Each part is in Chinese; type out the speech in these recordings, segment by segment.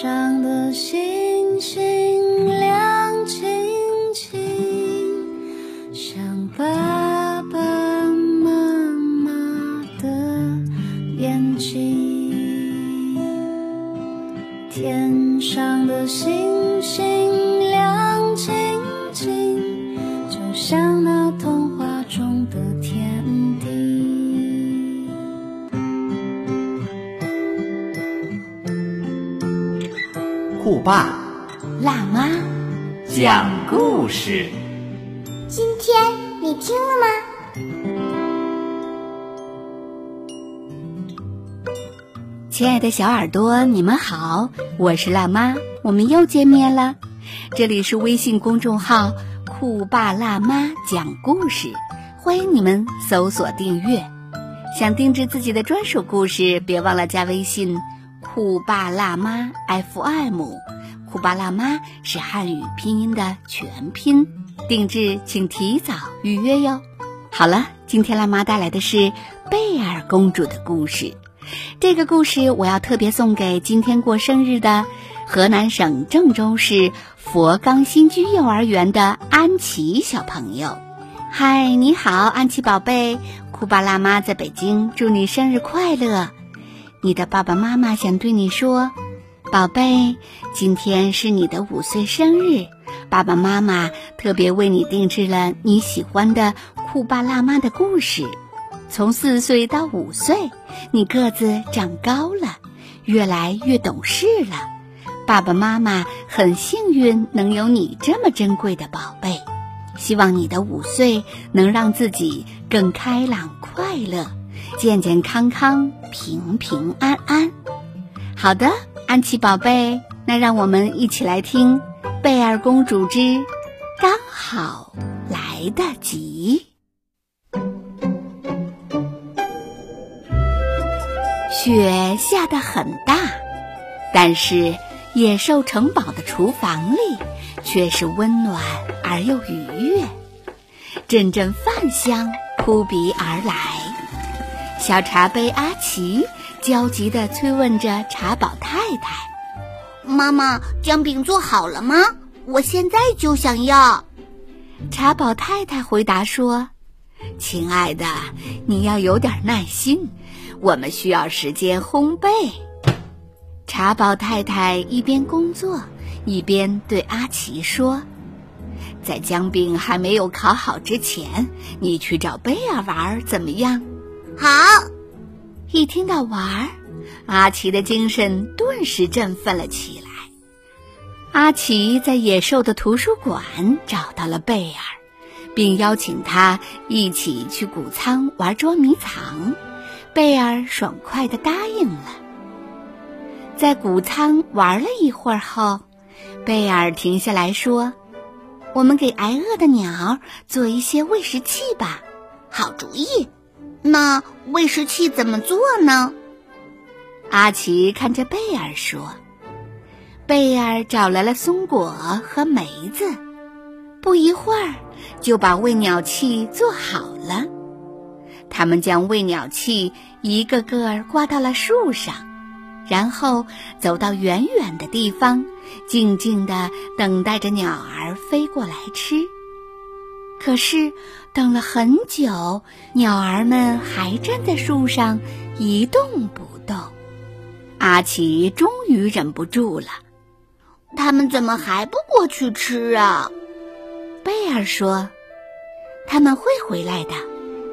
上的心。酷爸辣妈讲故事。今天你听了吗？亲爱的小耳朵，你们好，我是辣妈，我们又见面了。这里是微信公众号“酷爸辣妈讲故事”，欢迎你们搜索订阅。想定制自己的专属故事，别忘了加微信“酷爸辣妈 FM”。酷爸辣妈是汉语拼音的全拼，定制请提早预约哟。好了，今天辣妈带来的是贝尔公主的故事。这个故事我要特别送给今天过生日的河南省郑州市佛冈新居幼儿园的安琪小朋友。嗨，你好，安琪宝贝，酷爸辣妈在北京，祝你生日快乐！你的爸爸妈妈想对你说，宝贝，今天是你的五岁生日，爸爸妈妈特别为你定制了你喜欢的酷爸辣妈的故事。从四岁到五岁，你个子长高了，越来越懂事了。爸爸妈妈很幸运能有你这么珍贵的宝贝，希望你的五岁能让自己更开朗快乐，健健康康，平平安安。好的，安琪宝贝，那让我们一起来听《贝尔公主之刚好来得及》。雪下得很大，但是野兽城堡的厨房里却是温暖而又愉悦，阵阵饭香扑鼻而来。小茶杯阿奇焦急地催问着茶宝太太：“妈妈，姜饼做好了吗？我现在就想要。”茶宝太太回答说：“亲爱的，你要有点耐心。”我们需要时间烘焙。茶宝太太一边工作，一边对阿奇说：“在姜饼还没有烤好之前，你去找贝尔玩，怎么样？”好。一听到玩儿，阿奇的精神顿时振奋了起来。阿奇在野兽的图书馆找到了贝尔，并邀请他一起去谷仓玩捉迷藏。贝尔爽快地答应了。在谷仓玩了一会儿后，贝尔停下来说：“我们给挨饿的鸟做一些喂食器吧。”好主意。那喂食器怎么做呢？阿奇看着贝尔说：“贝尔找来了松果和梅子，不一会儿就把喂鸟器做好了。”他们将喂鸟器一个个挂到了树上，然后走到远远的地方，静静地等待着鸟儿飞过来吃。可是等了很久，鸟儿们还站在树上一动不动。阿奇终于忍不住了：“他们怎么还不过去吃啊？”贝尔说：“他们会回来的。”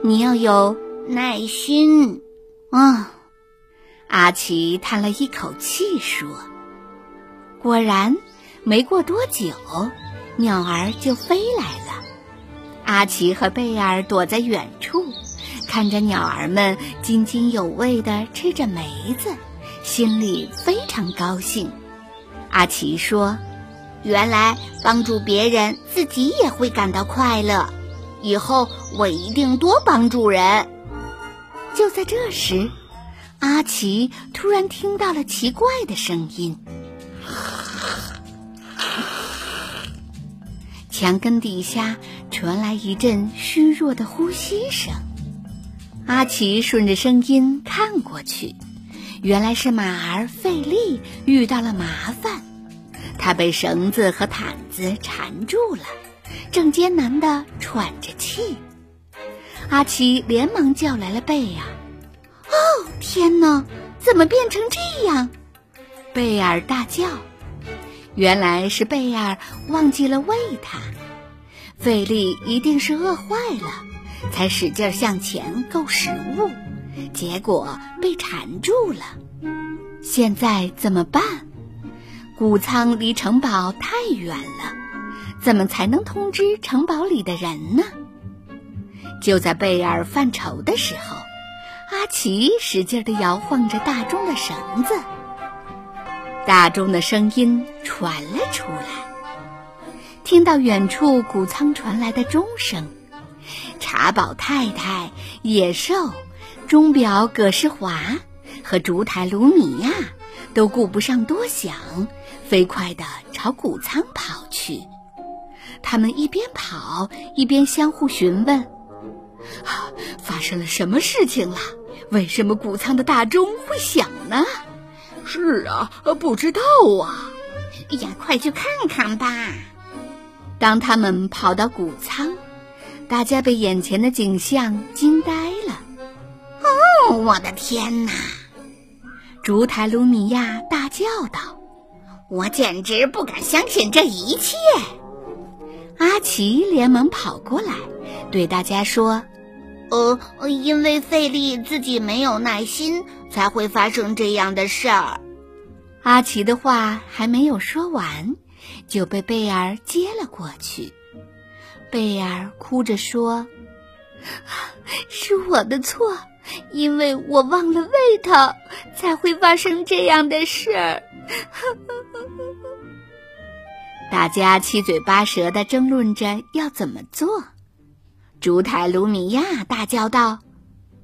你要有耐心，啊！阿奇叹了一口气说：“果然，没过多久，鸟儿就飞来了。阿奇和贝尔躲在远处，看着鸟儿们津津有味地吃着梅子，心里非常高兴。阿奇说：‘原来帮助别人，自己也会感到快乐。’”以后我一定多帮助人。就在这时，阿奇突然听到了奇怪的声音，墙根底下传来一阵虚弱的呼吸声。阿奇顺着声音看过去，原来是马儿费力遇到了麻烦，他被绳子和毯子缠住了，正艰难地喘着气。阿奇连忙叫来了贝尔。哦，天哪，怎么变成这样？贝尔大叫。原来是贝尔忘记了喂它，费力一定是饿坏了，才使劲向前够食物，结果被缠住了。现在怎么办？谷仓离城堡太远了，怎么才能通知城堡里的人呢？就在贝尔犯愁的时候，阿奇使劲地摇晃着大钟的绳子。大钟的声音传了出来，听到远处谷仓传来的钟声，茶宝太太、野兽、钟表葛世华和烛台卢米亚都顾不上多想，飞快地朝谷仓跑去。他们一边跑一边相互询问：“啊，发生了什么事情了？为什么谷仓的大钟会响呢？”是啊，不知道啊。哎呀，快去看看吧！当他们跑到谷仓，大家被眼前的景象惊呆了。哦，我的天哪！烛台卢米亚大叫道：“我简直不敢相信这一切！”阿奇连忙跑过来，对大家说：“呃，因为费力自己没有耐心。”才会发生这样的事儿。阿奇的话还没有说完，就被贝尔接了过去。贝尔哭着说：“ 是我的错，因为我忘了喂它，才会发生这样的事儿。”大家七嘴八舌的争论着要怎么做。烛台卢米亚大叫道：“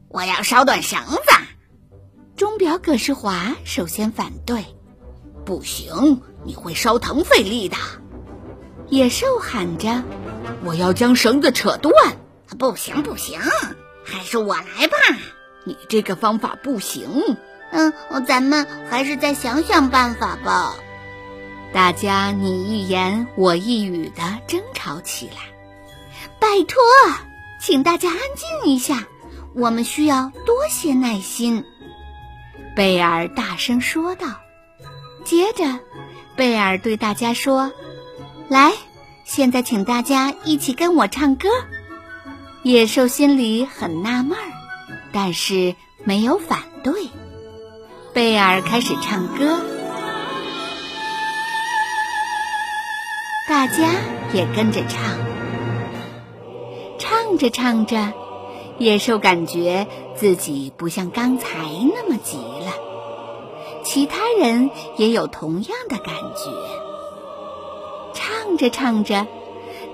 我要烧断绳子！”钟表葛世华首先反对：“不行，你会烧疼费力的。”野兽喊着：“我要将绳子扯断！”“不行，不行，还是我来吧。”“你这个方法不行。”“嗯，咱们还是再想想办法吧。”大家你一言我一语的争吵起来。拜托，请大家安静一下，我们需要多些耐心。贝尔大声说道。接着，贝尔对大家说：“来，现在请大家一起跟我唱歌。”野兽心里很纳闷儿，但是没有反对。贝尔开始唱歌，大家也跟着唱。唱着唱着。野兽感觉自己不像刚才那么急了，其他人也有同样的感觉。唱着唱着，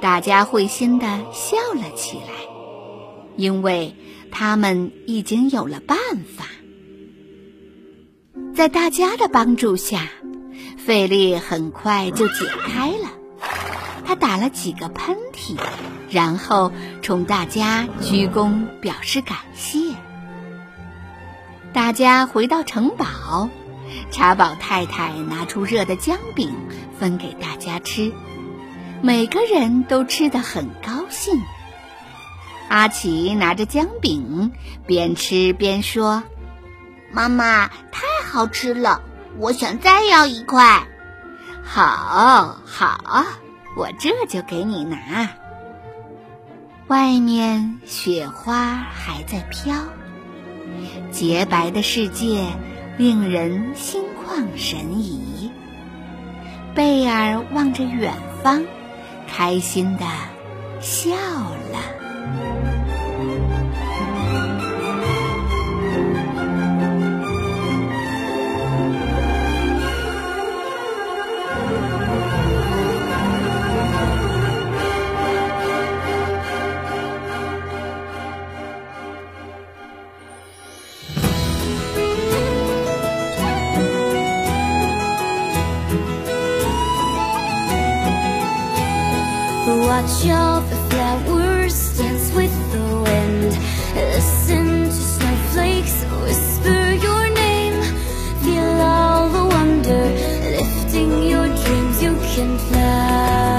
大家会心的笑了起来，因为他们已经有了办法。在大家的帮助下，费力很快就解开了。打了几个喷嚏，然后冲大家鞠躬表示感谢。大家回到城堡，茶宝太太拿出热的姜饼分给大家吃，每个人都吃得很高兴。阿奇拿着姜饼边吃边说：“妈妈，太好吃了，我想再要一块。”好，好。我这就给你拿。外面雪花还在飘，洁白的世界令人心旷神怡。贝尔望着远方，开心的笑了。each the flowers dance with the wind. Listen to snowflakes whisper your name. Feel all the wonder lifting your dreams you can fly.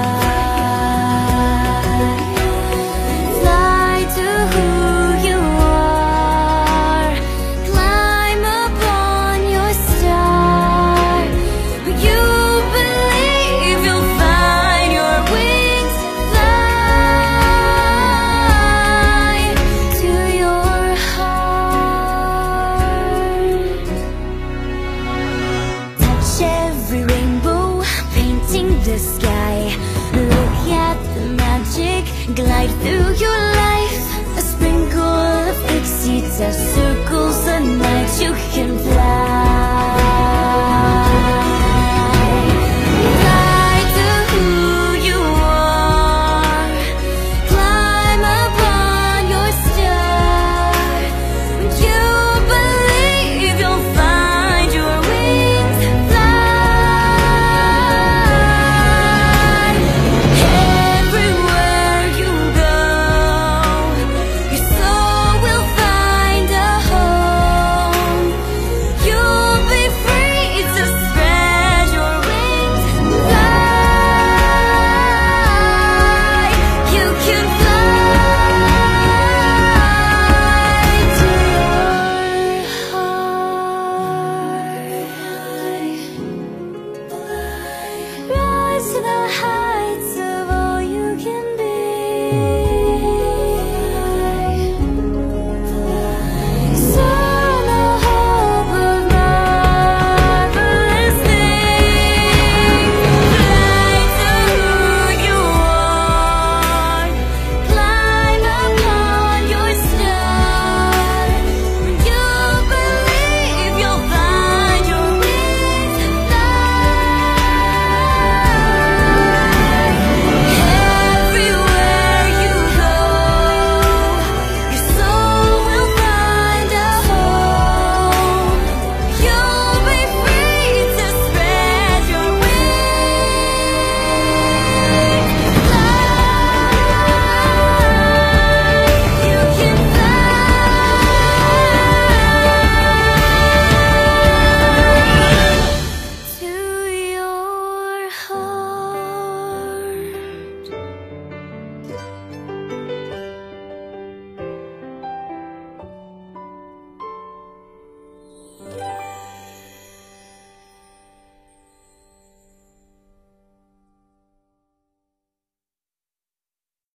Sky. Look at the magic glide through your life.